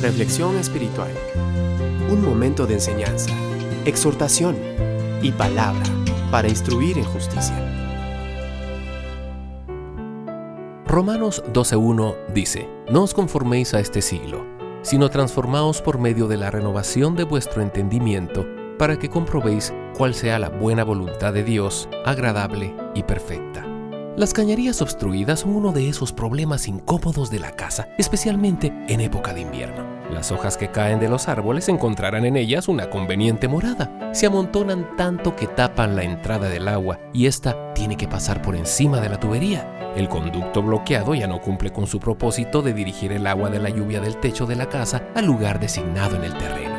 Reflexión espiritual. Un momento de enseñanza, exhortación y palabra para instruir en justicia. Romanos 12.1 dice, No os conforméis a este siglo, sino transformaos por medio de la renovación de vuestro entendimiento, para que comprobéis cuál sea la buena voluntad de Dios, agradable y perfecta. Las cañerías obstruidas son uno de esos problemas incómodos de la casa, especialmente en época de invierno. Las hojas que caen de los árboles encontrarán en ellas una conveniente morada. Se amontonan tanto que tapan la entrada del agua y ésta tiene que pasar por encima de la tubería. El conducto bloqueado ya no cumple con su propósito de dirigir el agua de la lluvia del techo de la casa al lugar designado en el terreno.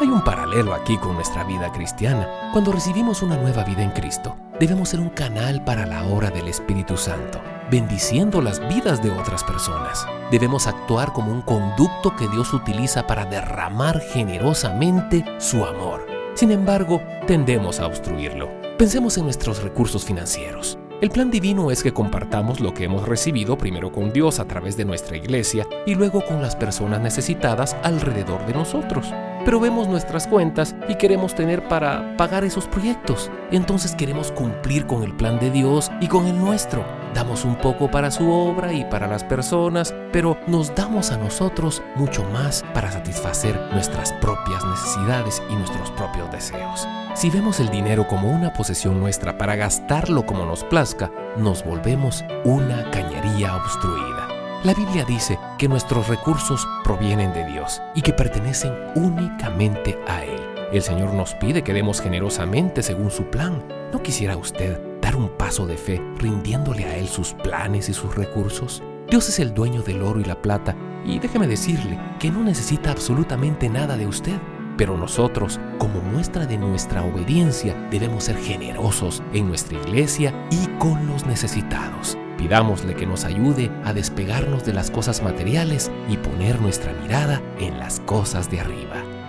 Hay un paralelo aquí con nuestra vida cristiana. Cuando recibimos una nueva vida en Cristo, debemos ser un canal para la obra del Espíritu Santo, bendiciendo las vidas de otras personas. Debemos actuar como un conducto que Dios utiliza para derramar generosamente su amor. Sin embargo, tendemos a obstruirlo. Pensemos en nuestros recursos financieros. El plan divino es que compartamos lo que hemos recibido primero con Dios a través de nuestra iglesia y luego con las personas necesitadas alrededor de nosotros pero vemos nuestras cuentas y queremos tener para pagar esos proyectos. Entonces queremos cumplir con el plan de Dios y con el nuestro. Damos un poco para su obra y para las personas, pero nos damos a nosotros mucho más para satisfacer nuestras propias necesidades y nuestros propios deseos. Si vemos el dinero como una posesión nuestra para gastarlo como nos plazca, nos volvemos una cañería obstruida. La Biblia dice que nuestros recursos provienen de Dios y que pertenecen únicamente a Él. El Señor nos pide que demos generosamente según su plan. ¿No quisiera usted dar un paso de fe rindiéndole a Él sus planes y sus recursos? Dios es el dueño del oro y la plata y déjeme decirle que no necesita absolutamente nada de usted. Pero nosotros, como muestra de nuestra obediencia, debemos ser generosos en nuestra iglesia y con los necesitados. Pidámosle que nos ayude a despegarnos de las cosas materiales y poner nuestra mirada en las cosas de arriba.